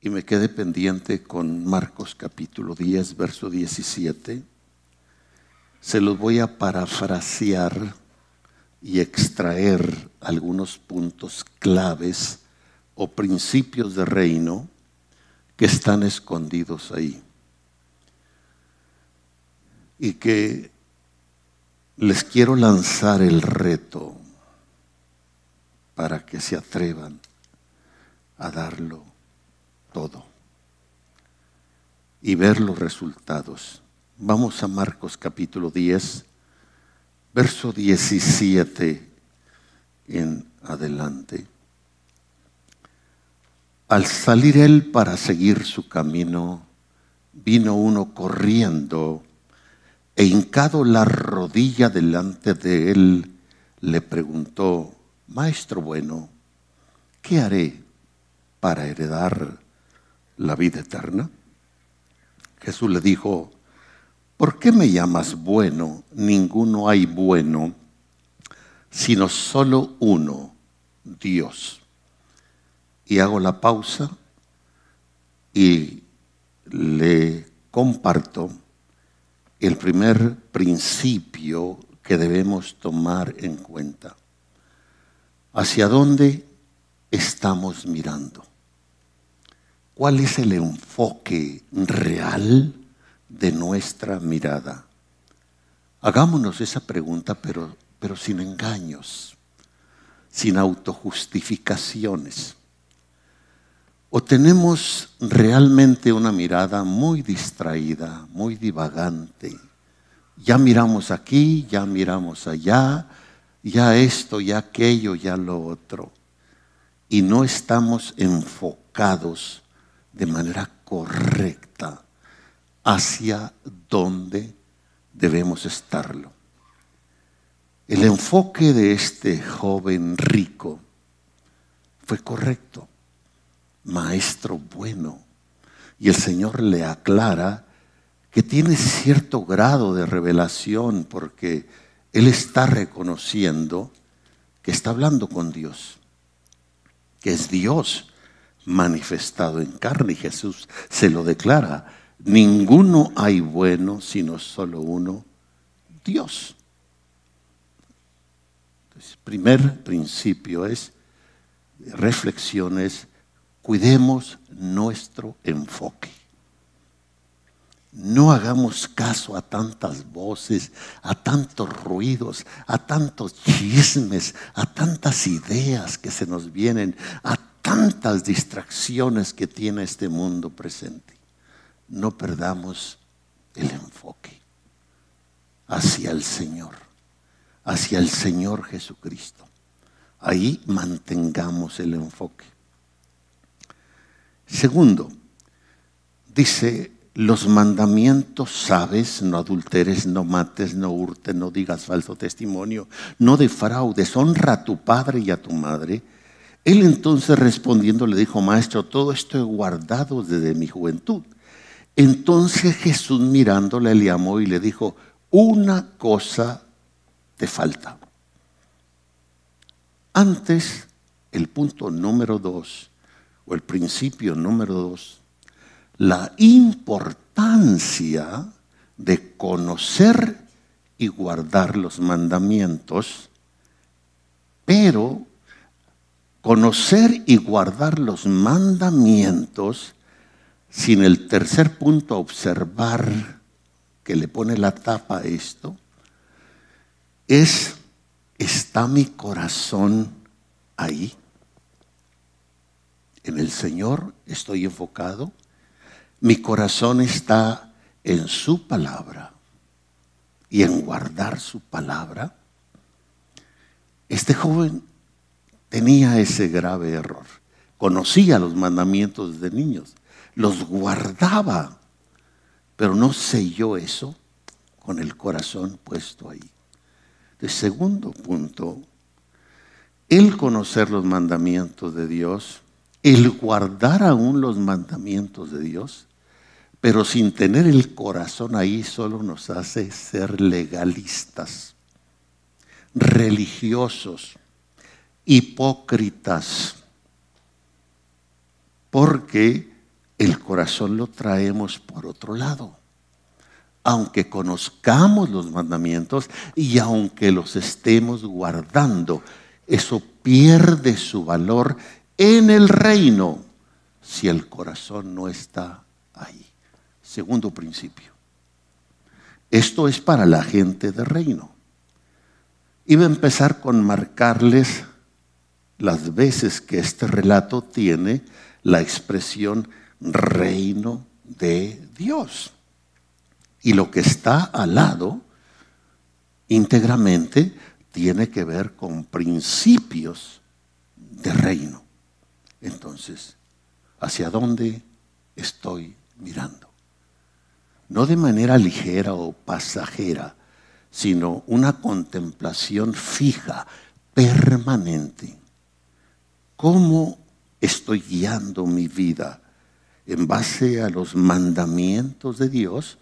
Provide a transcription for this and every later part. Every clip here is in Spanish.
y me quedé pendiente con Marcos capítulo 10, verso 17. Se los voy a parafrasear y extraer algunos puntos claves o principios de reino que están escondidos ahí. Y que les quiero lanzar el reto para que se atrevan a darlo y ver los resultados. Vamos a Marcos capítulo 10, verso 17 en adelante. Al salir él para seguir su camino, vino uno corriendo e hincado la rodilla delante de él, le preguntó, Maestro bueno, ¿qué haré para heredar la vida eterna? Jesús le dijo, ¿por qué me llamas bueno? Ninguno hay bueno, sino solo uno, Dios. Y hago la pausa y le comparto el primer principio que debemos tomar en cuenta. ¿Hacia dónde estamos mirando? ¿Cuál es el enfoque real de nuestra mirada? Hagámonos esa pregunta, pero, pero sin engaños, sin autojustificaciones. ¿O tenemos realmente una mirada muy distraída, muy divagante? Ya miramos aquí, ya miramos allá, ya esto, ya aquello, ya lo otro. Y no estamos enfocados de manera correcta hacia dónde debemos estarlo. El enfoque de este joven rico fue correcto, maestro bueno. Y el Señor le aclara que tiene cierto grado de revelación porque Él está reconociendo que está hablando con Dios, que es Dios manifestado en carne. Y Jesús se lo declara. Ninguno hay bueno, sino solo uno, Dios. Primer principio es, reflexión es, cuidemos nuestro enfoque. No hagamos caso a tantas voces, a tantos ruidos, a tantos chismes, a tantas ideas que se nos vienen, a tantas distracciones que tiene este mundo presente. No perdamos el enfoque hacia el Señor, hacia el Señor Jesucristo. Ahí mantengamos el enfoque. Segundo, dice, los mandamientos sabes, no adulteres, no mates, no hurtes, no digas falso testimonio, no defraudes, honra a tu padre y a tu madre él entonces respondiendo le dijo, maestro, todo esto he guardado desde mi juventud. Entonces Jesús mirándole le llamó y le dijo, una cosa te falta. Antes, el punto número dos, o el principio número dos, la importancia de conocer y guardar los mandamientos, pero conocer y guardar los mandamientos, sin el tercer punto observar que le pone la tapa a esto, es, ¿está mi corazón ahí? En el Señor estoy enfocado. Mi corazón está en su palabra y en guardar su palabra. Este joven tenía ese grave error. Conocía los mandamientos de niños, los guardaba, pero no selló eso con el corazón puesto ahí. El segundo punto, el conocer los mandamientos de Dios, el guardar aún los mandamientos de Dios, pero sin tener el corazón ahí solo nos hace ser legalistas, religiosos, hipócritas, porque el corazón lo traemos por otro lado. Aunque conozcamos los mandamientos y aunque los estemos guardando, eso pierde su valor en el reino si el corazón no está ahí. Segundo principio. Esto es para la gente de reino. Iba a empezar con marcarles las veces que este relato tiene la expresión reino de Dios. Y lo que está al lado, íntegramente, tiene que ver con principios de reino. Entonces, ¿hacia dónde estoy mirando? No de manera ligera o pasajera, sino una contemplación fija, permanente. ¿Cómo estoy guiando mi vida? En base a los mandamientos de Dios,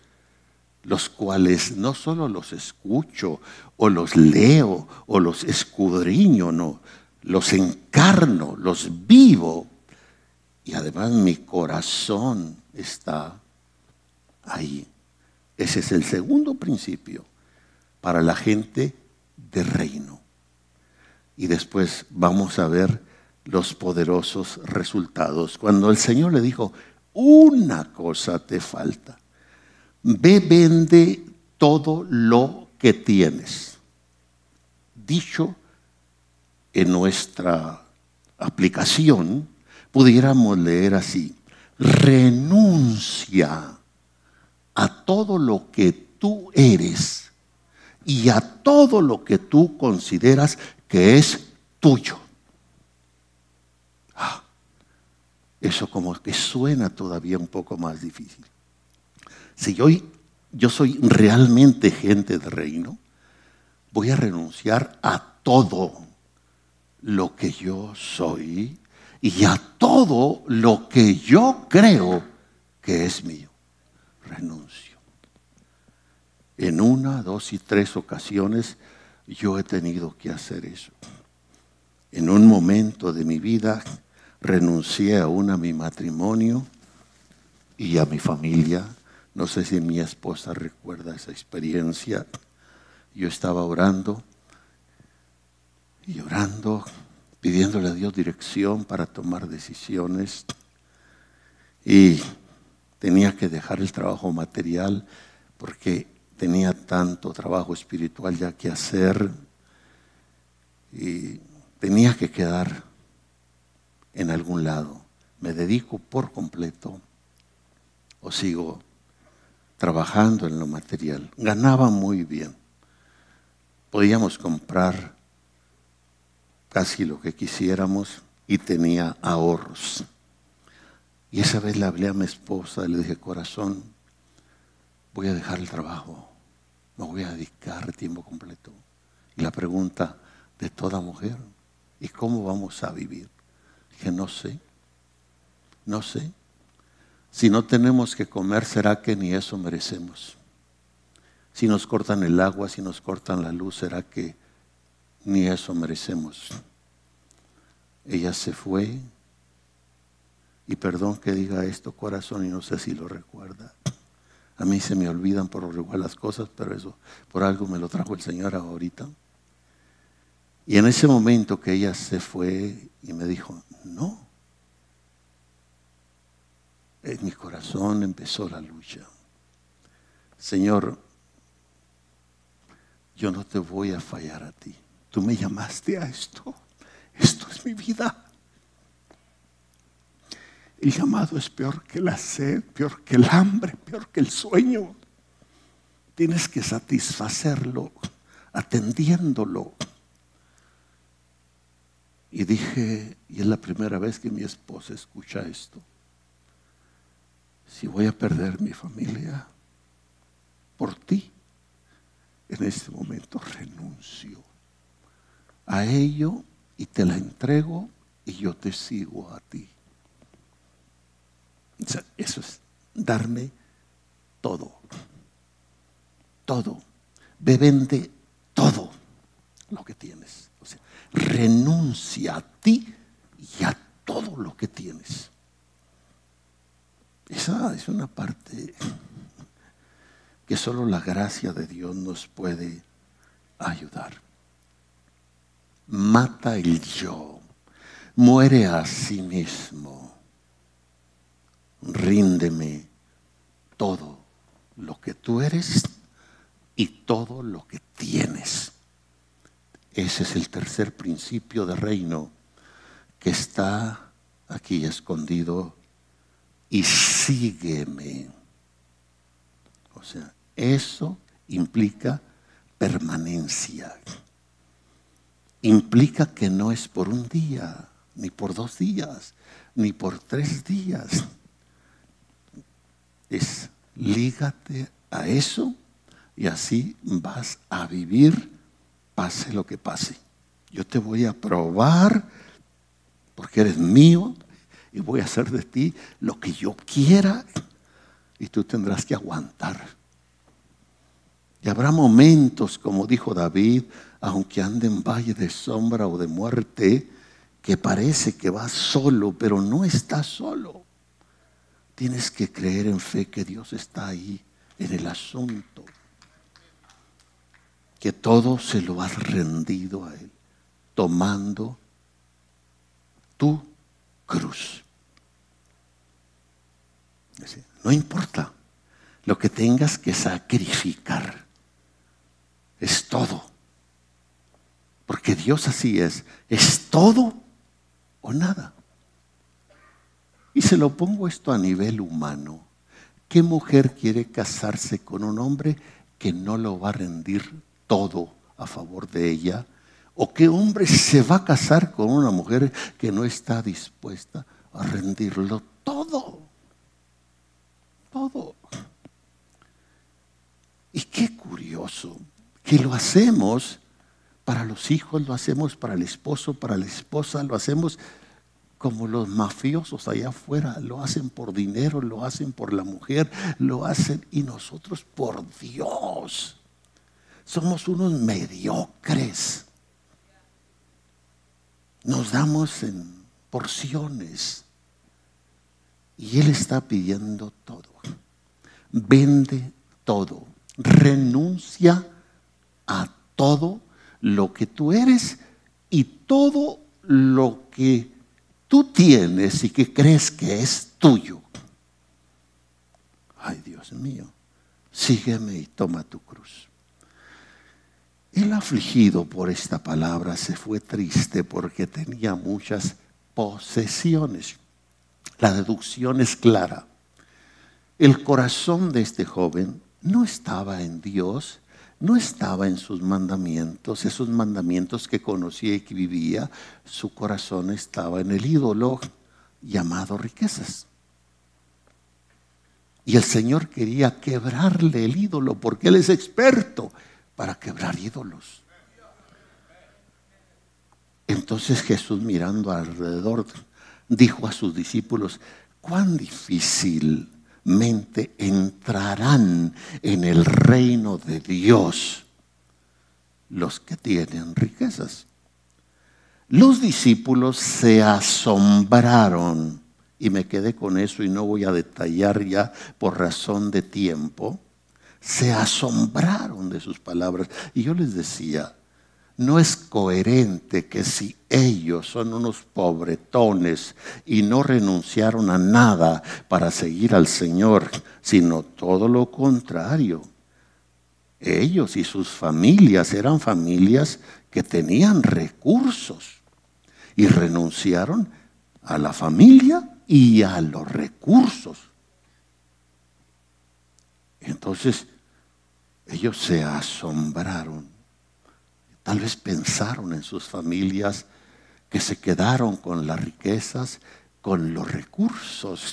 los cuales no solo los escucho o los leo o los escudriño, no, los encarno, los vivo y además mi corazón está ahí. Ese es el segundo principio para la gente de reino. Y después vamos a ver los poderosos resultados. Cuando el Señor le dijo, una cosa te falta, ve, vende todo lo que tienes. Dicho en nuestra aplicación, pudiéramos leer así, renuncia a todo lo que tú eres y a todo lo que tú consideras que es tuyo. Ah, eso como que suena todavía un poco más difícil. Si yo, yo soy realmente gente de reino, voy a renunciar a todo lo que yo soy y a todo lo que yo creo que es mío. Renuncio. En una, dos y tres ocasiones yo he tenido que hacer eso. En un momento de mi vida renuncié aún a mi matrimonio y a mi familia. No sé si mi esposa recuerda esa experiencia. Yo estaba orando y orando pidiéndole a Dios dirección para tomar decisiones y tenía que dejar el trabajo material porque tenía tanto trabajo espiritual ya que hacer y tenía que quedar en algún lado. ¿Me dedico por completo o sigo trabajando en lo material? Ganaba muy bien. Podíamos comprar casi lo que quisiéramos y tenía ahorros. Y esa vez le hablé a mi esposa le dije, corazón, voy a dejar el trabajo, me voy a dedicar tiempo completo. Y la pregunta de toda mujer, ¿y cómo vamos a vivir? Dije, no sé, no sé. Si no tenemos que comer, ¿será que ni eso merecemos? Si nos cortan el agua, si nos cortan la luz, ¿será que ni eso merecemos. Ella se fue, y perdón que diga esto, corazón, y no sé si lo recuerda. A mí se me olvidan por igual las cosas, pero eso por algo me lo trajo el Señor ahorita. Y en ese momento que ella se fue y me dijo, no, en mi corazón empezó la lucha. Señor, yo no te voy a fallar a ti. Tú me llamaste a esto. Esto es mi vida. El llamado es peor que la sed, peor que el hambre, peor que el sueño. Tienes que satisfacerlo, atendiéndolo. Y dije, y es la primera vez que mi esposa escucha esto, si voy a perder mi familia por ti, en este momento renuncio a ello y te la entrego y yo te sigo a ti. eso es darme todo. Todo. Ve, todo lo que tienes. Renuncia a ti y a todo lo que tienes. Esa es una parte que solo la gracia de Dios nos puede ayudar. Mata el yo, muere a sí mismo, ríndeme todo lo que tú eres y todo lo que tienes. Ese es el tercer principio de reino que está aquí escondido y sígueme. O sea, eso implica permanencia. Implica que no es por un día, ni por dos días, ni por tres días. Es lígate a eso y así vas a vivir pase lo que pase. Yo te voy a probar porque eres mío y voy a hacer de ti lo que yo quiera y tú tendrás que aguantar. Y habrá momentos, como dijo David, aunque ande en valle de sombra o de muerte, que parece que vas solo, pero no estás solo. Tienes que creer en fe que Dios está ahí en el asunto, que todo se lo has rendido a Él, tomando tu cruz. No importa lo que tengas que sacrificar. Es todo. Porque Dios así es. Es todo o nada. Y se lo pongo esto a nivel humano. ¿Qué mujer quiere casarse con un hombre que no lo va a rendir todo a favor de ella? ¿O qué hombre se va a casar con una mujer que no está dispuesta a rendirlo todo? Todo. Y qué curioso que lo hacemos para los hijos, lo hacemos para el esposo, para la esposa, lo hacemos como los mafiosos allá afuera, lo hacen por dinero, lo hacen por la mujer, lo hacen y nosotros por Dios. Somos unos mediocres. Nos damos en porciones y Él está pidiendo todo. Vende todo, renuncia a todo lo que tú eres y todo lo que tú tienes y que crees que es tuyo. Ay, Dios mío, sígueme y toma tu cruz. El afligido por esta palabra se fue triste porque tenía muchas posesiones. La deducción es clara. El corazón de este joven no estaba en Dios, no estaba en sus mandamientos, esos mandamientos que conocía y que vivía, su corazón estaba en el ídolo llamado riquezas. Y el Señor quería quebrarle el ídolo porque Él es experto para quebrar ídolos. Entonces Jesús mirando alrededor dijo a sus discípulos, cuán difícil mente entrarán en el reino de Dios los que tienen riquezas. Los discípulos se asombraron, y me quedé con eso y no voy a detallar ya por razón de tiempo, se asombraron de sus palabras. Y yo les decía, no es coherente que si ellos son unos pobretones y no renunciaron a nada para seguir al Señor, sino todo lo contrario. Ellos y sus familias eran familias que tenían recursos y renunciaron a la familia y a los recursos. Entonces, ellos se asombraron Tal vez pensaron en sus familias que se quedaron con las riquezas, con los recursos.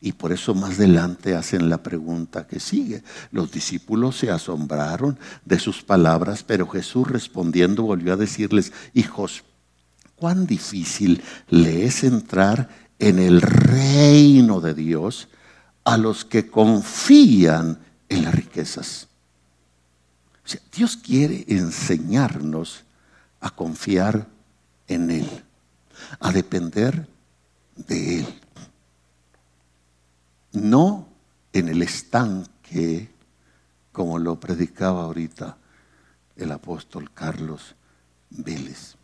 Y por eso más adelante hacen la pregunta que sigue. Los discípulos se asombraron de sus palabras, pero Jesús respondiendo volvió a decirles, hijos, cuán difícil le es entrar en el reino de Dios a los que confían en las riquezas. Dios quiere enseñarnos a confiar en Él, a depender de Él. no en el estanque, como lo predicaba ahorita el apóstol Carlos Vélez.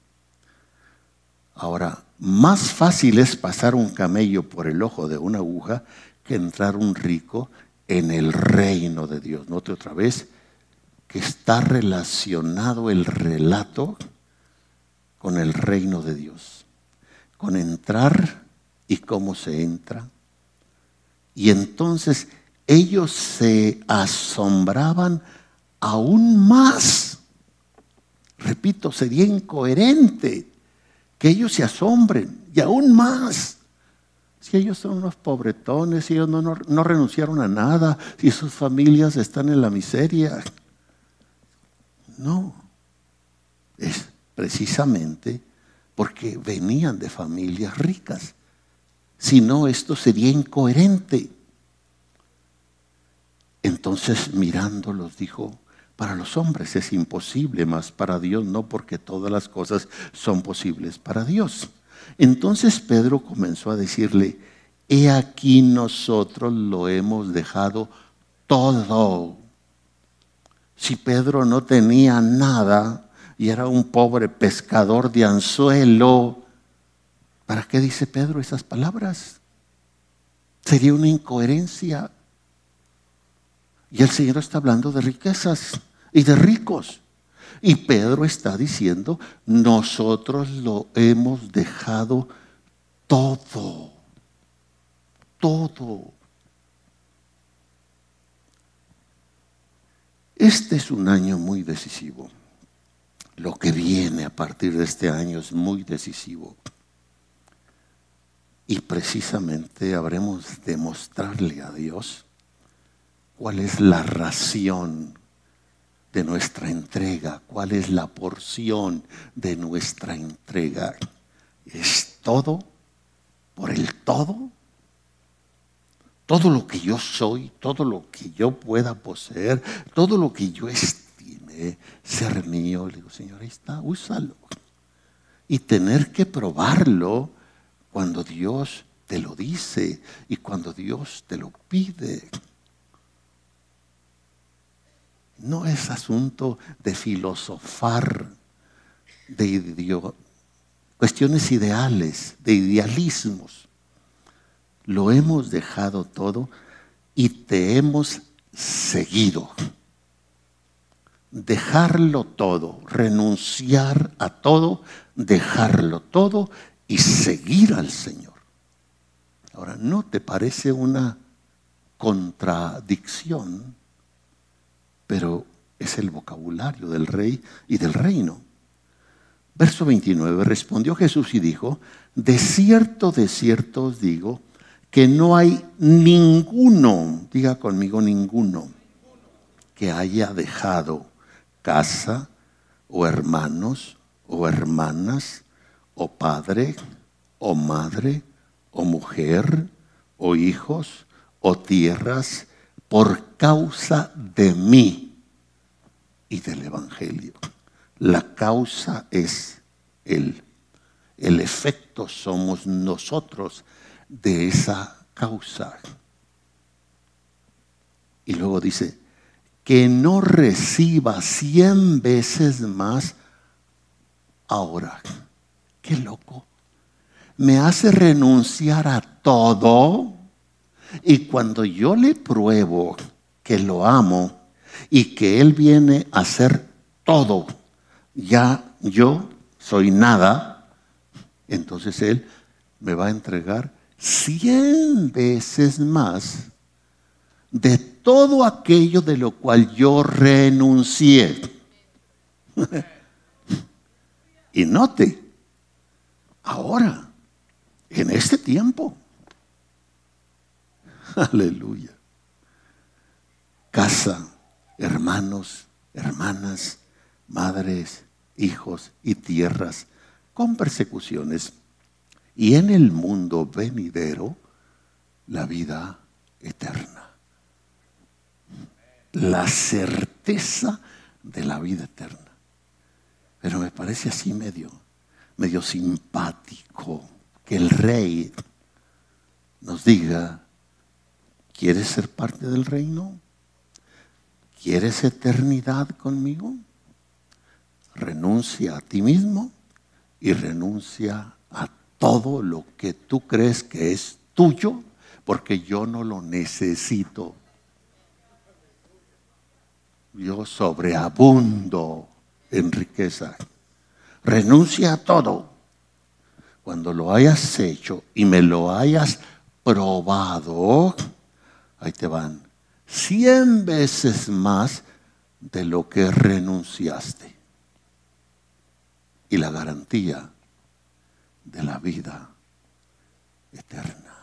Ahora, más fácil es pasar un camello por el ojo de una aguja que entrar un rico en el reino de Dios. Note otra vez que está relacionado el relato con el reino de Dios, con entrar y cómo se entra. Y entonces ellos se asombraban aún más. Repito, sería incoherente que ellos se asombren y aún más. Si ellos son unos pobretones, si ellos no, no, renunciaron a nada, si sus familias están en la miseria. No, es precisamente porque venían de familias ricas. Si no, esto sería incoherente. Entonces mirándolos dijo, para los hombres es imposible, mas para Dios no, porque todas las cosas son posibles para Dios. Entonces Pedro comenzó a decirle, he aquí nosotros lo hemos dejado todo. Si Pedro no tenía nada y era un pobre pescador de anzuelo, ¿para qué dice Pedro esas palabras? Sería una incoherencia. Y el Señor está hablando de riquezas y de ricos. Y Pedro está diciendo, nosotros lo hemos dejado todo, todo. Este es un año muy decisivo. Lo que viene a partir de este año es muy decisivo. Y precisamente habremos de mostrarle a Dios cuál es la ración de nuestra entrega, cuál es la porción de nuestra entrega. ¿Es todo por el todo? Todo lo que yo soy, todo lo que yo pueda poseer, todo lo que yo estime ser mío, le digo, Señor, ahí está, úsalo. Y tener que probarlo cuando Dios te lo dice y cuando Dios te lo pide. No es asunto de filosofar, de cuestiones ideales, de idealismos. Lo hemos dejado todo y te hemos seguido. Dejarlo todo, renunciar a todo, dejarlo todo y seguir al Señor. Ahora, ¿no te parece una contradicción? Pero es el vocabulario del rey y del reino. Verso 29, respondió Jesús y dijo, de cierto, de cierto os digo, que no hay ninguno, diga conmigo ninguno, que haya dejado casa o hermanos o hermanas o padre o madre o mujer o hijos o tierras por causa de mí y del Evangelio. La causa es Él. El efecto somos nosotros de esa causa. Y luego dice, que no reciba cien veces más ahora. Qué loco. Me hace renunciar a todo y cuando yo le pruebo que lo amo y que Él viene a hacer todo, ya yo soy nada, entonces Él me va a entregar cien veces más de todo aquello de lo cual yo renuncié. y note, ahora, en este tiempo, Aleluya. Casa, hermanos, hermanas, madres, hijos y tierras con persecuciones. Y en el mundo venidero, la vida eterna. La certeza de la vida eterna. Pero me parece así medio, medio simpático que el rey nos diga ¿Quieres ser parte del reino? ¿Quieres eternidad conmigo? Renuncia a ti mismo y renuncia a todo lo que tú crees que es tuyo, porque yo no lo necesito. Yo sobreabundo en riqueza. Renuncia a todo. Cuando lo hayas hecho y me lo hayas probado, ahí te van cien veces más de lo que renunciaste. Y la garantía de la vida eterna.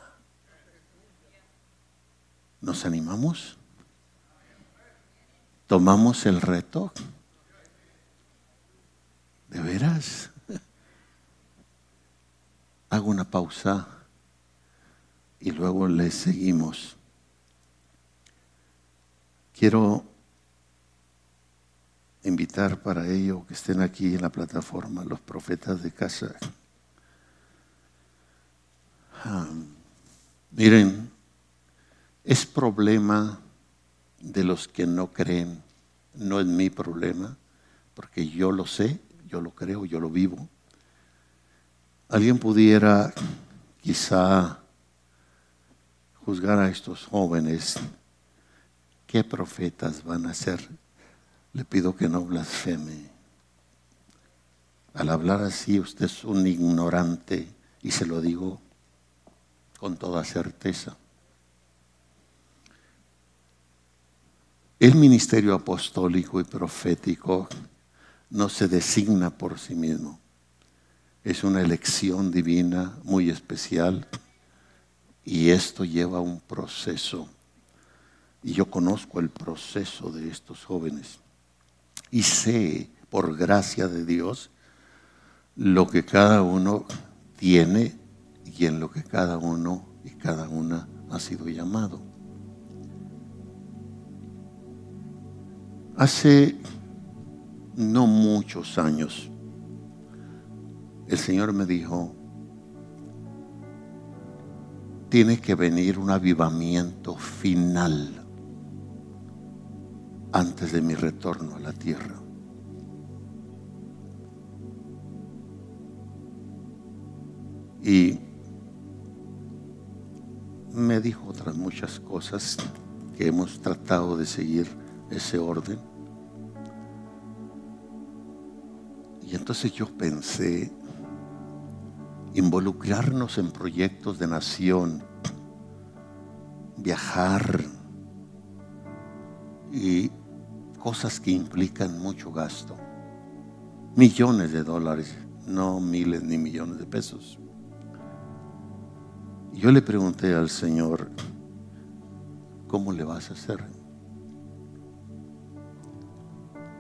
¿Nos animamos? ¿Tomamos el reto? ¿De veras? Hago una pausa y luego le seguimos. Quiero invitar para ello que estén aquí en la plataforma los profetas de casa. Ah, miren, es problema de los que no creen, no es mi problema, porque yo lo sé, yo lo creo, yo lo vivo. Alguien pudiera quizá juzgar a estos jóvenes ¿Qué profetas van a ser? Le pido que no blasfeme. Al hablar así, usted es un ignorante y se lo digo con toda certeza. El ministerio apostólico y profético no se designa por sí mismo. Es una elección divina muy especial y esto lleva un proceso y yo conozco el proceso de estos jóvenes. Y sé, por gracia de Dios, lo que cada uno tiene y en lo que cada uno y cada una ha sido llamado. Hace no muchos años, el Señor me dijo, tiene que venir un avivamiento final antes de mi retorno a la tierra. Y me dijo otras muchas cosas que hemos tratado de seguir ese orden. Y entonces yo pensé involucrarnos en proyectos de nación, viajar y cosas que implican mucho gasto. Millones de dólares, no miles ni millones de pesos. Yo le pregunté al Señor, ¿cómo le vas a hacer?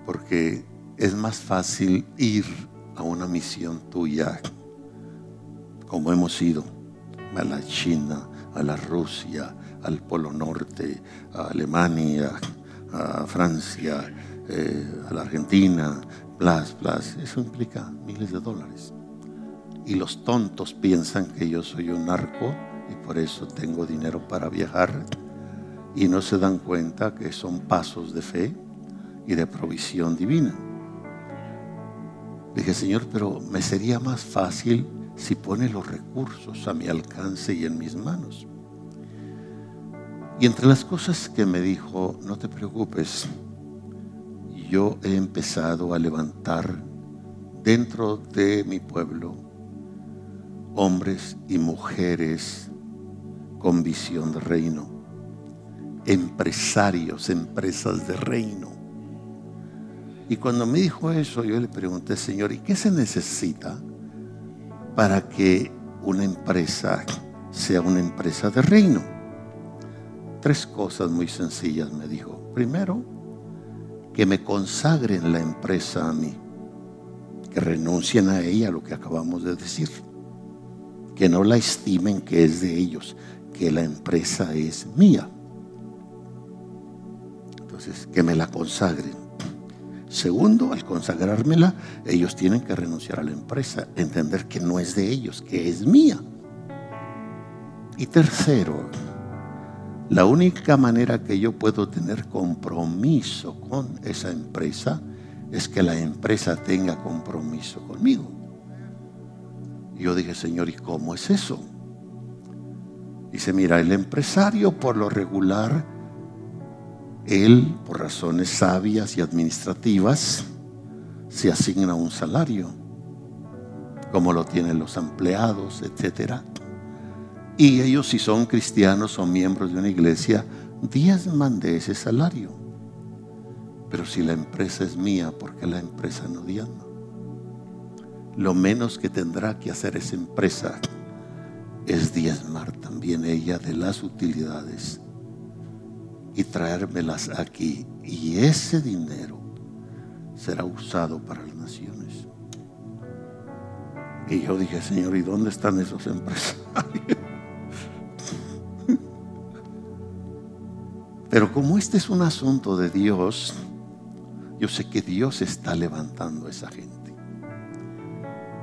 Porque es más fácil ir a una misión tuya, como hemos ido, a la China, a la Rusia, al Polo Norte, a Alemania, a Francia, eh, a la Argentina, blas, blas. Eso implica miles de dólares. Y los tontos piensan que yo soy un narco y por eso tengo dinero para viajar y no se dan cuenta que son pasos de fe y de provisión divina. Dije, Señor, pero me sería más fácil si pone los recursos a mi alcance y en mis manos. Y entre las cosas que me dijo, no te preocupes, yo he empezado a levantar dentro de mi pueblo hombres y mujeres con visión de reino, empresarios, empresas de reino. Y cuando me dijo eso, yo le pregunté, Señor, ¿y qué se necesita para que una empresa sea una empresa de reino? Tres cosas muy sencillas, me dijo. Primero, que me consagren la empresa a mí, que renuncien a ella, lo que acabamos de decir, que no la estimen que es de ellos, que la empresa es mía. Entonces, que me la consagren. Segundo, al consagrármela, ellos tienen que renunciar a la empresa, entender que no es de ellos, que es mía. Y tercero, La única manera que yo puedo tener compromiso con esa empresa es que la empresa tenga compromiso conmigo. Y yo dije, Señor, ¿y cómo es eso? Dice, mira, el empresario por lo regular, él, por razones sabias y administrativas, se asigna un salario, como lo tienen los empleados, etcétera. Y ellos, si son cristianos o miembros de una iglesia, diezman de ese salario. Pero si la empresa es mía, ¿por qué la empresa no diezma? Lo menos que tendrá que hacer esa empresa es diezmar también ella de las utilidades y traérmelas aquí. Y ese dinero será usado para las naciones. Y yo dije, Señor, ¿y dónde están esos empresarios? Pero como este es un asunto de Dios, yo sé que Dios está levantando a esa gente.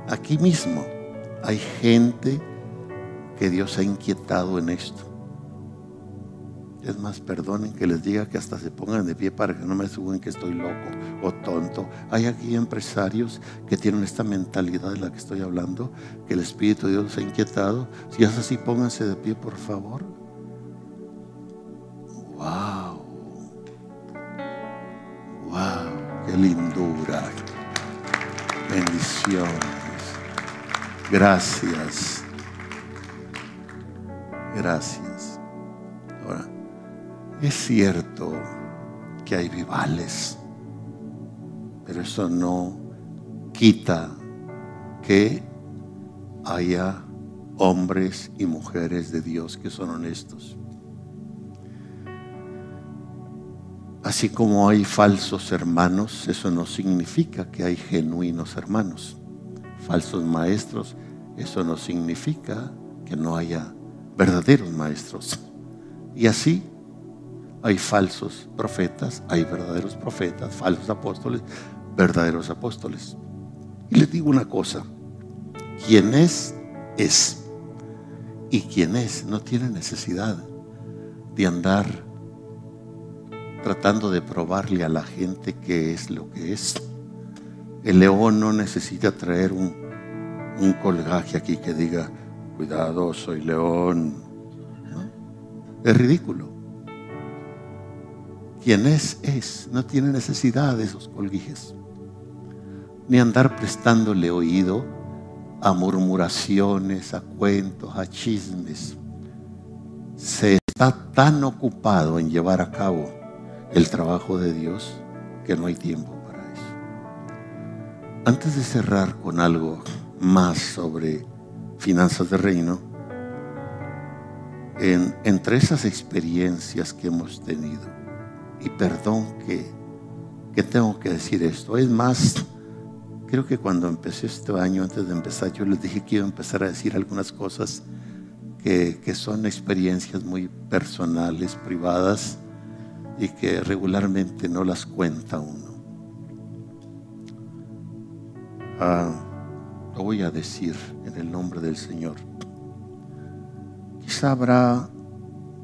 Aquí mismo hay gente que Dios ha inquietado en esto. Es más, perdonen que les diga que hasta se pongan de pie para que no me suben que estoy loco o tonto. Hay aquí empresarios que tienen esta mentalidad de la que estoy hablando, que el Espíritu de Dios ha inquietado. Si es así, pónganse de pie, por favor. Lindura. Bendiciones. Gracias. Gracias. Ahora, es cierto que hay vivales, pero eso no quita que haya hombres y mujeres de Dios que son honestos. Así como hay falsos hermanos, eso no significa que hay genuinos hermanos. Falsos maestros, eso no significa que no haya verdaderos maestros. Y así hay falsos profetas, hay verdaderos profetas, falsos apóstoles, verdaderos apóstoles. Y les digo una cosa, quien es, es. Y quien es no tiene necesidad de andar tratando de probarle a la gente qué es lo que es. El león no necesita traer un, colgaje aquí que diga, cuidado, soy león. Es ridículo. Quien es, es. No tiene necesidad de esos colguijes. Ni andar prestándole oído a murmuraciones, a cuentos, a chismes. Se está tan ocupado en llevar a cabo el trabajo de Dios que no hay tiempo para eso. Antes de cerrar con algo más sobre finanzas de reino, entre esas experiencias que hemos tenido, y perdón que, que tengo que decir esto, es más, creo que cuando empecé este año, antes de empezar, yo les dije que iba a empezar a decir algunas cosas que, que son experiencias muy personales, privadas, y que regularmente no las cuenta uno. Ah, lo voy a decir en el nombre del Señor. Quizá habrá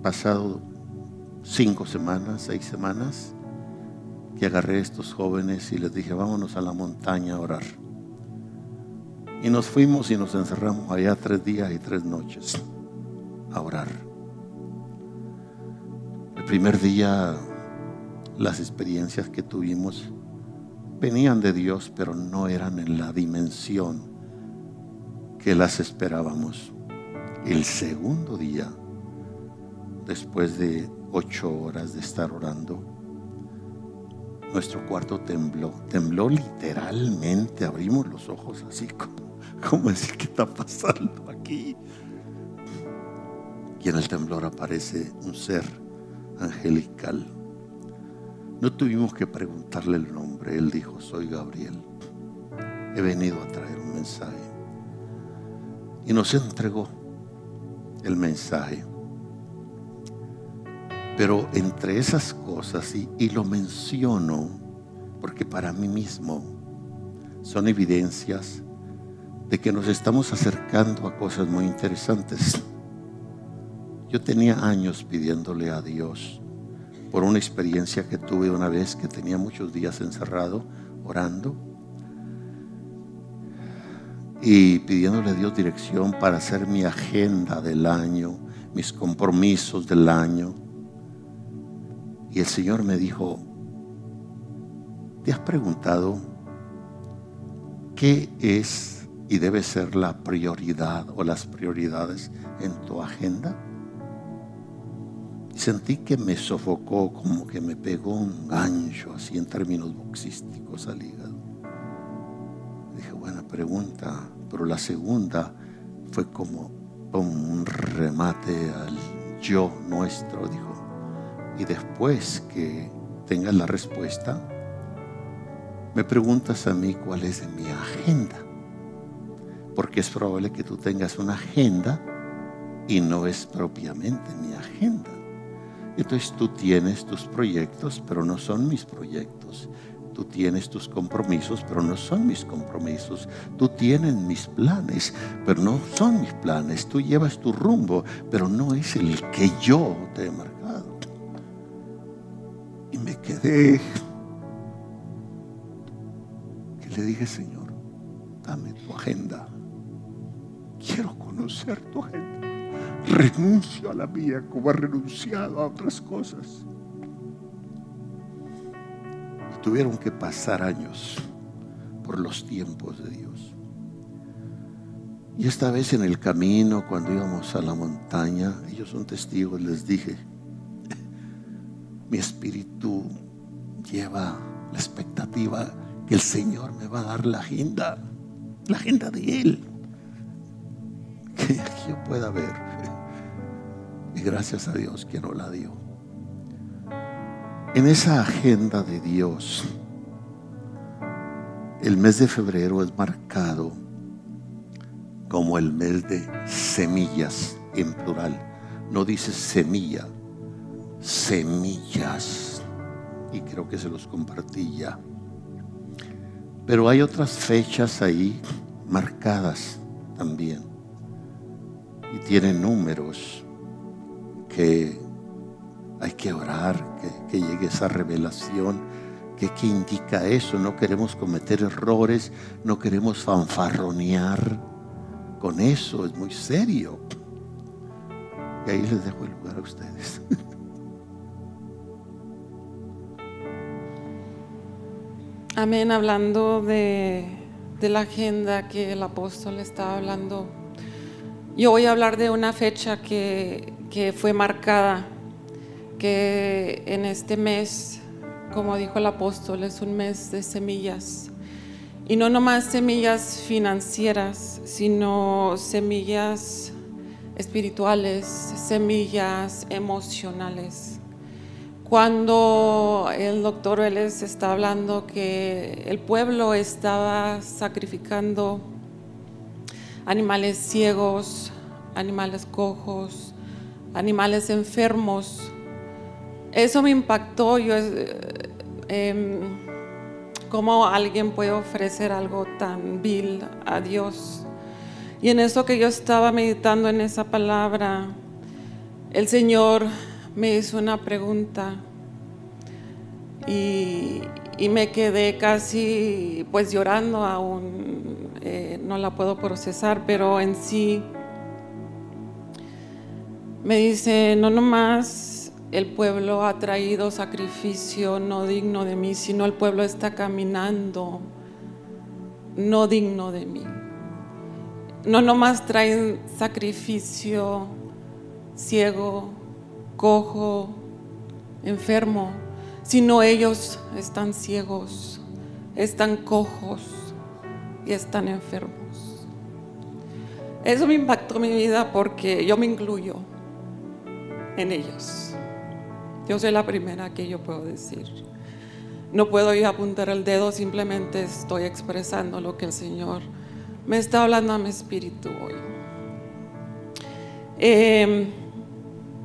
pasado cinco semanas, seis semanas, que agarré a estos jóvenes y les dije, vámonos a la montaña a orar. Y nos fuimos y nos encerramos allá tres días y tres noches a orar primer día las experiencias que tuvimos venían de Dios, pero no eran en la dimensión que las esperábamos. El segundo día, después de ocho horas de estar orando, nuestro cuarto tembló, tembló literalmente, abrimos los ojos así como, como decir, ¿qué está pasando aquí? Y en el temblor aparece un ser angelical. No tuvimos que preguntarle el nombre. Él dijo, soy Gabriel. He venido a traer un mensaje. Y nos entregó el mensaje. Pero entre esas cosas, y, lo menciono porque para mí mismo son evidencias de que nos estamos acercando a cosas muy interesantes. Yo tenía años pidiéndole a Dios por una experiencia que tuve una vez que tenía muchos días encerrado orando y pidiéndole Dios dirección para hacer mi agenda del año, mis compromisos del año. Y el Señor me dijo, ¿te has preguntado qué es y debe ser la prioridad o las prioridades en tu agenda? Sentí que me sofocó, como que me pegó un gancho, así en términos boxísticos al hígado. Dije, buena pregunta, pero la segunda fue como un remate al yo nuestro, dijo. Y después que tengas la respuesta, me preguntas a mí cuál es mi agenda. Porque es probable que tú tengas una agenda y no es propiamente mi agenda. Entonces tú tienes tus proyectos, pero no son mis proyectos. Tú tienes tus compromisos, pero no son mis compromisos. Tú tienes mis planes, pero no son mis planes. Tú llevas tu rumbo, pero no es el que yo te he marcado. Y me quedé. Que le dije, Señor, dame tu agenda. Quiero conocer tu agenda renuncio a la mía como ha renunciado a otras cosas. Tuvieron que pasar años por los tiempos de Dios. Y esta vez en el camino, cuando íbamos a la montaña, ellos son testigos, les dije, mi espíritu lleva la expectativa que el Señor me va a dar la agenda, la agenda de Él, que yo pueda ver y gracias a Dios que no la dio. En esa agenda de Dios, el mes de febrero es marcado como el mes de semillas en plural. No dice semilla, semillas. Y creo que se los compartí ya. Pero hay otras fechas ahí marcadas también. Y tienen números que hay que orar, que, llegue esa revelación. Que, que indica eso? No queremos cometer errores, no queremos fanfarronear con eso, es muy serio. Y ahí les dejo el lugar a ustedes. Amén, hablando de, de, la agenda que el apóstol estaba hablando. Yo voy a hablar de una fecha que fue marcada, que en este mes, como dijo el apóstol, es un mes de semillas. Y no nomás semillas financieras, sino semillas espirituales, semillas emocionales. Cuando el doctor Vélez está hablando que el pueblo estaba sacrificando animales ciegos, animales cojos, animales enfermos. Eso me impactó. Yo, eh, em, ¿Cómo alguien puede ofrecer algo tan vil a Dios? Y en eso que yo estaba meditando en esa palabra, el Señor me hizo una pregunta y, me quedé casi pues llorando aún, eh, no la puedo procesar, pero en sí me dice, no nomás el pueblo ha traído sacrificio no digno de mí, sino el pueblo está caminando no digno de mí. No nomás traen sacrificio ciego, cojo, enfermo, sino ellos están ciegos, están cojos y están enfermos. Eso me impactó mi vida porque yo me incluyo en ellos. Yo soy la primera que yo puedo decir. No puedo yo apuntar el dedo, simplemente estoy expresando lo que el Señor me está hablando a mi espíritu hoy. Em,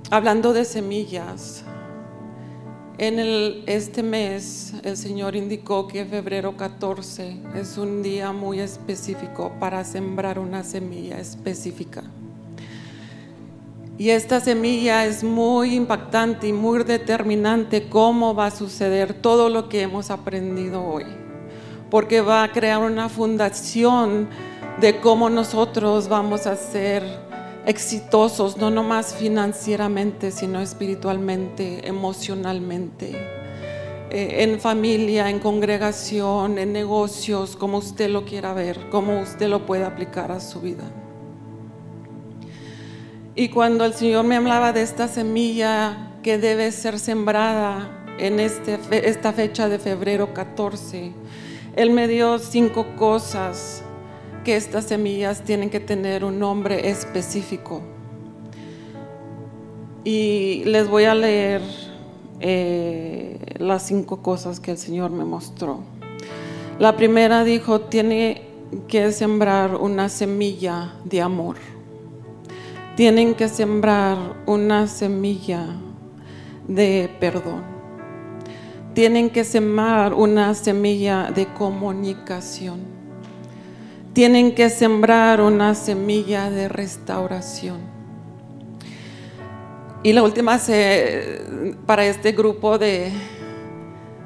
hablando de semillas, en este mes el Señor indicó que febrero 14 es un día muy específico para sembrar una semilla específica. Y esta semilla es muy impactante y muy determinante cómo va a suceder todo lo que hemos aprendido hoy. Porque va a crear una fundación de cómo nosotros vamos a ser exitosos, no nomás financieramente, sino espiritualmente, emocionalmente, eh, en familia, en congregación, en negocios, como usted lo quiera ver, como usted lo puede aplicar a su vida. Y cuando el Señor me hablaba de esta semilla que debe ser sembrada en este, esta fecha de febrero 14, Él me dio cinco cosas que estas semillas tienen que tener un nombre específico. Y les voy a leer eh, las cinco cosas que el Señor me mostró. La primera dijo, tiene que sembrar una semilla de amor tienen que sembrar una semilla de perdón. Tienen que sembrar una semilla de comunicación. Tienen que sembrar una semilla de restauración. Y la última, para este grupo de,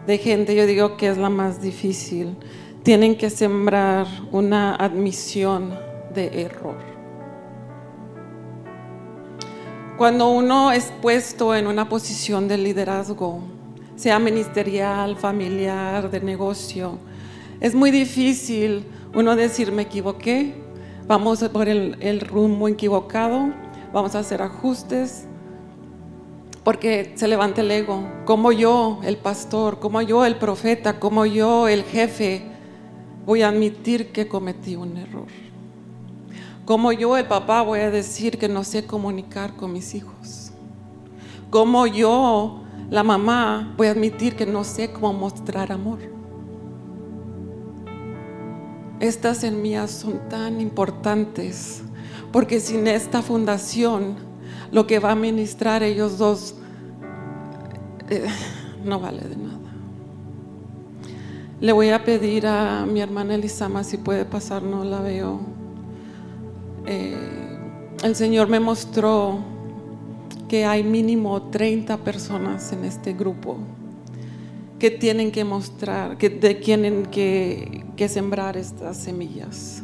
de gente, yo digo que es la más difícil. Tienen que sembrar una admisión de error. Cuando uno es puesto en una posición de liderazgo, sea ministerial, familiar, de negocio, es muy difícil uno decir me equivoqué, vamos por el, el rumbo equivocado, vamos a hacer ajustes, porque se levanta el ego, como yo, el pastor, como yo, el profeta, como yo, el jefe, voy a admitir que cometí un error. Como yo, el papá, voy a decir que no sé comunicar con mis hijos. Como yo, la mamá, voy a admitir que no sé cómo mostrar amor. Estas semillas son tan importantes porque sin esta fundación, lo que va a ministrar ellos dos eh, no vale de nada. Le voy a pedir a mi hermana Elisama si puede pasar, no la veo. Eh, el Señor me mostró que hay mínimo 30 personas en este grupo que tienen que mostrar, que tienen que, sembrar estas semillas.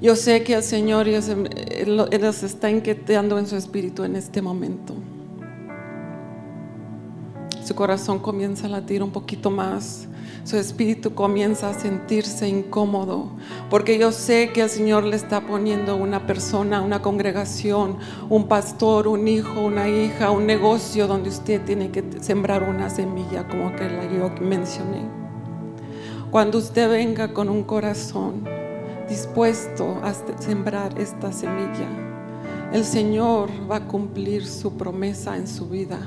Yo sé que el Señor los está inquietando en su espíritu en este momento. Su corazón comienza a latir un poquito más su espíritu comienza a sentirse incómodo, porque yo sé que el Señor le está poniendo una persona, una congregación, un pastor, un hijo, una hija, un negocio donde usted tiene que sembrar una semilla como que la yo mencioné. Cuando usted venga con un corazón dispuesto a sembrar esta semilla, el Señor va a cumplir su promesa en su vida.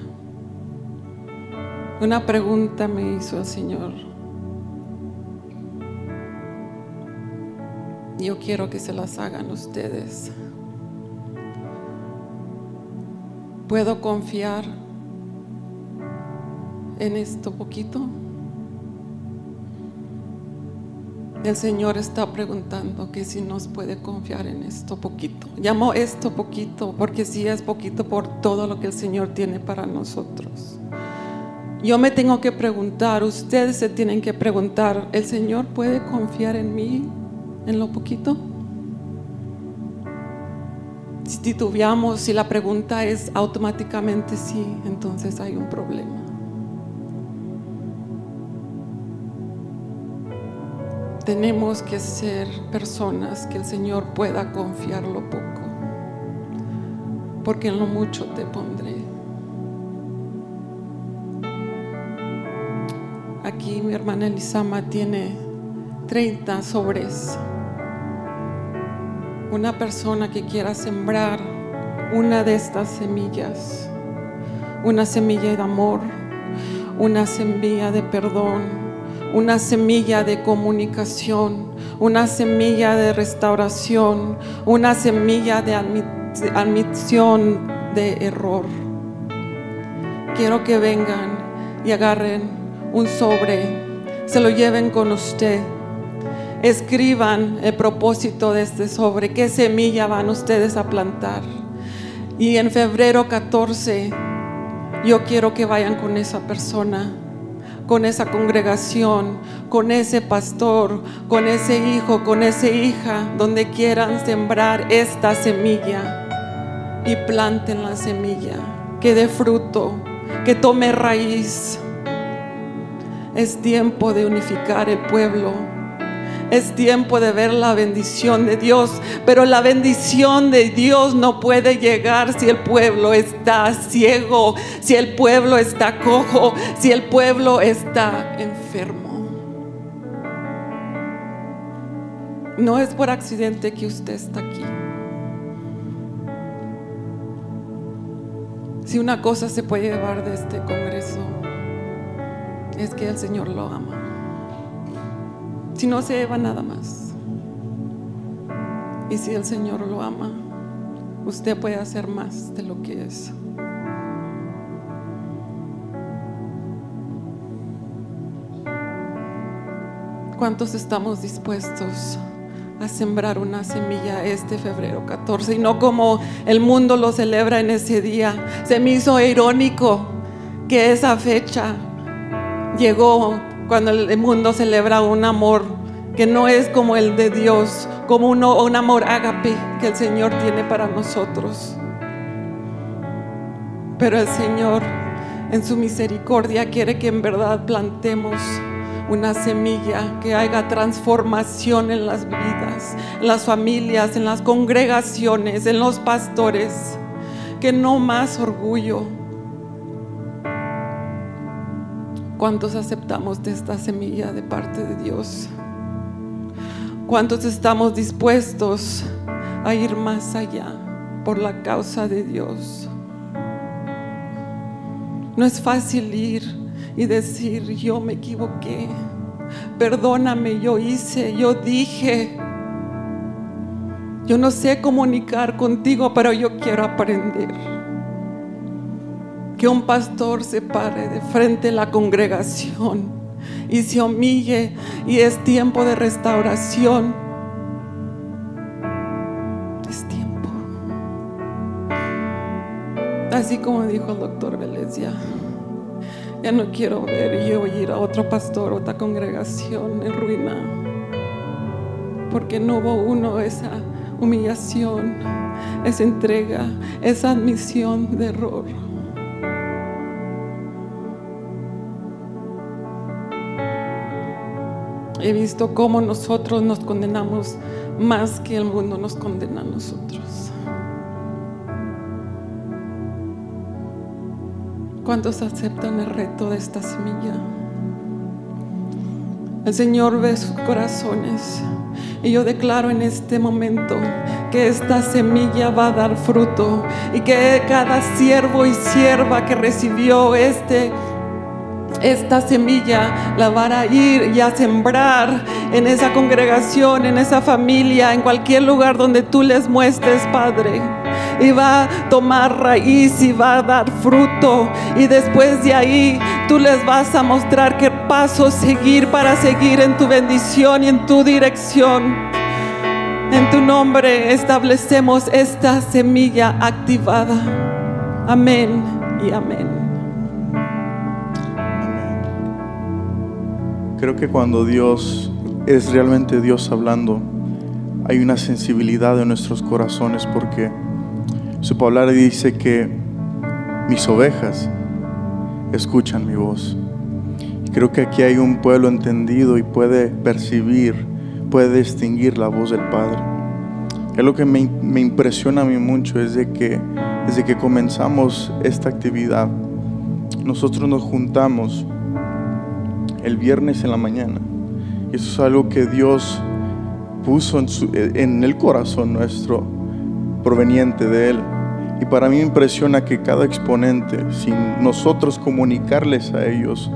Una pregunta me hizo el Señor. Yo quiero que se las hagan ustedes. ¿Puedo confiar en esto poquito? El Señor está preguntando que si nos puede confiar en esto poquito. Llamo esto poquito porque si es poquito por todo lo que el Señor tiene para nosotros. Yo me tengo que preguntar, ustedes se tienen que preguntar, ¿el Señor puede confiar en mí? En lo poquito? Si titubeamos, si la pregunta es automáticamente sí, entonces hay un problema. Tenemos que ser personas que el Señor pueda confiar lo poco, porque en lo mucho te pondré. Aquí mi hermana Elisama tiene 30 sobres una persona que quiera sembrar una de estas semillas, una semilla de amor, una semilla de perdón, una semilla de comunicación, una semilla de restauración, una semilla de admisión de error. Quiero que vengan y agarren un sobre, se lo lleven con usted escriban el propósito de este sobre, qué semilla van ustedes a plantar. Y en febrero 14 yo quiero que vayan con esa persona, con esa congregación, con ese pastor, con ese hijo, con esa hija, donde quieran sembrar esta semilla y planten la semilla, que dé fruto, que tome raíz. Es tiempo de unificar el pueblo es tiempo de ver la bendición de Dios, pero la bendición de Dios no puede llegar si el pueblo está ciego, si el pueblo está cojo, si el pueblo está enfermo. No es por accidente que usted está aquí. Si una cosa se puede llevar de este Congreso, es que el Señor lo ama si no se lleva nada más. Y si el Señor lo ama, usted puede hacer más de lo que es. ¿Cuántos estamos dispuestos a sembrar una semilla este febrero 14? Y no como el mundo lo celebra en ese día. Se me hizo irónico que esa fecha llegó cuando el mundo celebra un amor que no es como el de Dios, como un amor ágape que el Señor tiene para nosotros. Pero el Señor en su misericordia quiere que en verdad plantemos una semilla, que haga transformación en las vidas, en las familias, en las congregaciones, en los pastores, que no más orgullo, ¿Cuántos aceptamos de esta semilla de parte de Dios? ¿Cuántos estamos dispuestos a ir más allá por la causa de Dios? No es fácil ir y decir, yo me equivoqué, perdóname, yo hice, yo dije, yo no sé comunicar contigo, pero yo quiero aprender que un pastor se pare de frente a la congregación y se humille y es tiempo de restauración. Es tiempo. Así como dijo el doctor Vélez, ya, no quiero ver yo ir a otro pastor, otra congregación en ruina, porque no hubo uno esa humillación, esa entrega, esa admisión de error. He visto cómo nosotros nos condenamos más que el mundo nos condena a nosotros. ¿Cuántos aceptan el reto de esta semilla? El Señor ve sus corazones. Y yo declaro en este momento que esta semilla va a dar fruto y que cada siervo y sierva que recibió este esta semilla la van a ir y a sembrar en esa congregación, en esa familia, en cualquier lugar donde tú les muestres, Padre. Y va a tomar raíz y va a dar fruto. Y después de ahí tú les vas a mostrar qué paso seguir para seguir en tu bendición y en tu dirección. En tu nombre establecemos esta semilla activada. Amén y amén. Creo que cuando Dios es realmente Dios hablando, hay una sensibilidad en nuestros corazones porque su palabra dice que mis ovejas escuchan mi voz. creo que aquí hay un pueblo entendido y puede percibir, puede distinguir la voz del Padre. Es lo que me, me impresiona a mí mucho es de que desde que comenzamos esta actividad, nosotros nos juntamos el viernes en la mañana. Eso es algo que Dios puso en, el corazón nuestro, proveniente de Él. Y para mí impresiona que cada exponente, sin nosotros comunicarles a ellos,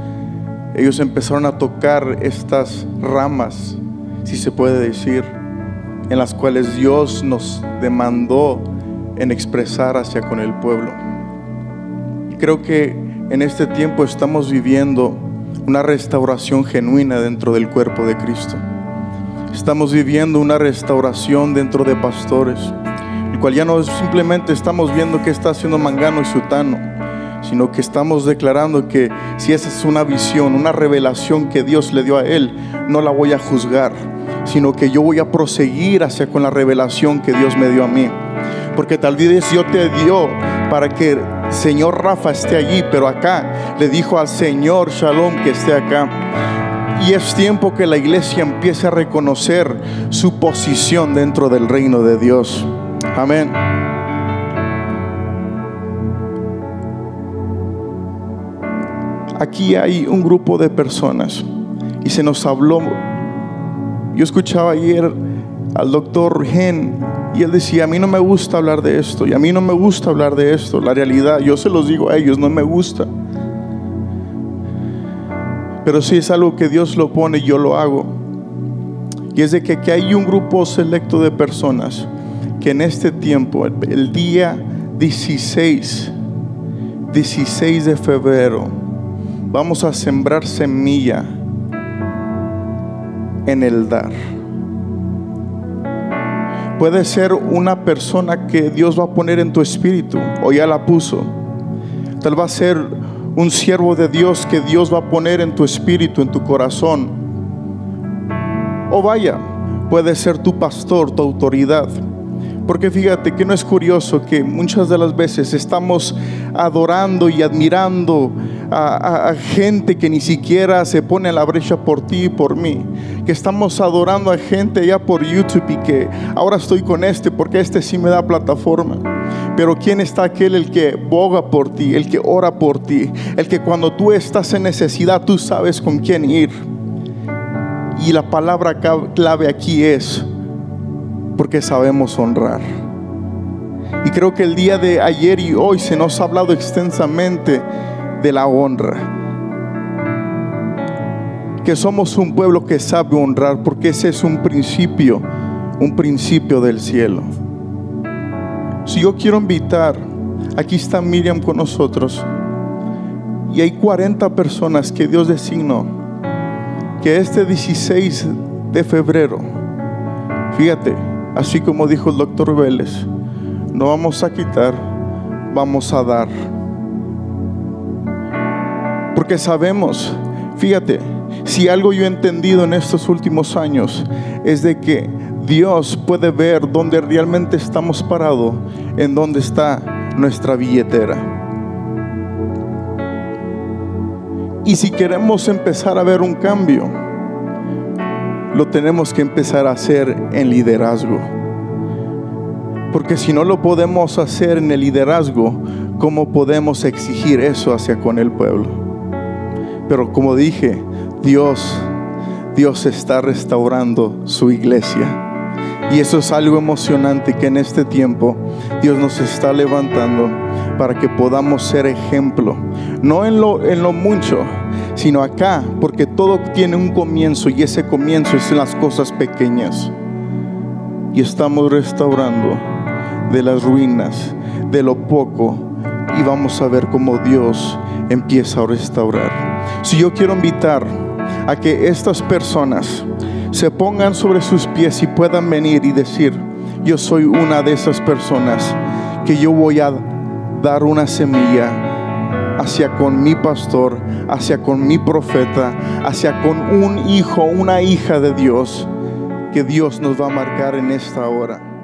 ellos empezaron a tocar estas ramas, si se puede decir, en las cuales Dios nos demandó en expresar hacia con el pueblo. Creo que en este tiempo estamos viviendo una restauración genuina dentro del cuerpo de Cristo. Estamos viviendo una restauración dentro de pastores, el cual ya no simplemente estamos viendo qué está haciendo Mangano y Sutano, sino que estamos declarando que si esa es una visión, una revelación que Dios le dio a él, no la voy a juzgar, sino que yo voy a proseguir hacia con la revelación que Dios me dio a mí. Porque tal vez Dios te dio para que Señor Rafa esté allí, pero acá le dijo al Señor Shalom que esté acá. Y es tiempo que la iglesia empiece a reconocer su posición dentro del reino de Dios. Amén. Aquí hay un grupo de personas y se nos habló. Yo escuchaba ayer al doctor Gen y él decía, a mí no me gusta hablar de esto y a mí no me gusta hablar de esto. La realidad, yo se los digo a ellos, no me gusta. Pero si es algo que Dios lo pone, yo lo hago. Y es de que, que hay un grupo selecto de personas que en este tiempo, el, día 16, 16 de febrero, vamos a sembrar semilla en el dar. Puede ser una persona que Dios va a poner en tu espíritu o ya la puso. Tal va a ser un siervo de Dios que Dios va a poner en tu espíritu, en tu corazón. O vaya, puede ser tu pastor, tu autoridad. Porque fíjate que no es curioso que muchas de las veces estamos adorando y admirando a, gente que ni siquiera se pone en la brecha por ti y por mí. Que estamos adorando a gente ya por YouTube y que ahora estoy con este porque este sí me da plataforma. Pero ¿quién está aquel el que boga por ti, el que ora por ti, el que cuando tú estás en necesidad tú sabes con quién ir? Y la palabra clave aquí es porque sabemos honrar. Y creo que el día de ayer y hoy se nos ha hablado extensamente de la honra. Que somos un pueblo que sabe honrar porque ese es un principio, un principio del cielo. Si yo quiero invitar, aquí está Miriam con nosotros y hay 40 personas que Dios designó que este 16 de febrero, fíjate, Así como dijo el doctor Vélez, no vamos a quitar, vamos a dar. Porque sabemos, fíjate, si algo yo he entendido en estos últimos años es de que Dios puede ver dónde realmente estamos parados, en dónde está nuestra billetera. Y si queremos empezar a ver un cambio, lo tenemos que empezar a hacer en liderazgo. Porque si no lo podemos hacer en el liderazgo, ¿cómo podemos exigir eso hacia con el pueblo? Pero como dije, Dios, Dios está restaurando su iglesia. Y eso es algo emocionante que en este tiempo Dios nos está levantando para que podamos ser ejemplo. No en lo, en lo mucho, sino acá, porque todo tiene un comienzo y ese comienzo es en las cosas pequeñas. Y estamos restaurando de las ruinas, de lo poco, y vamos a ver cómo Dios empieza a restaurar. Si yo quiero invitar a que estas personas se pongan sobre sus pies y puedan venir y decir, yo soy una de esas personas que yo voy a dar una semilla hacia con mi pastor, hacia con mi profeta, hacia con un hijo, una hija de Dios que Dios nos va a marcar en esta hora.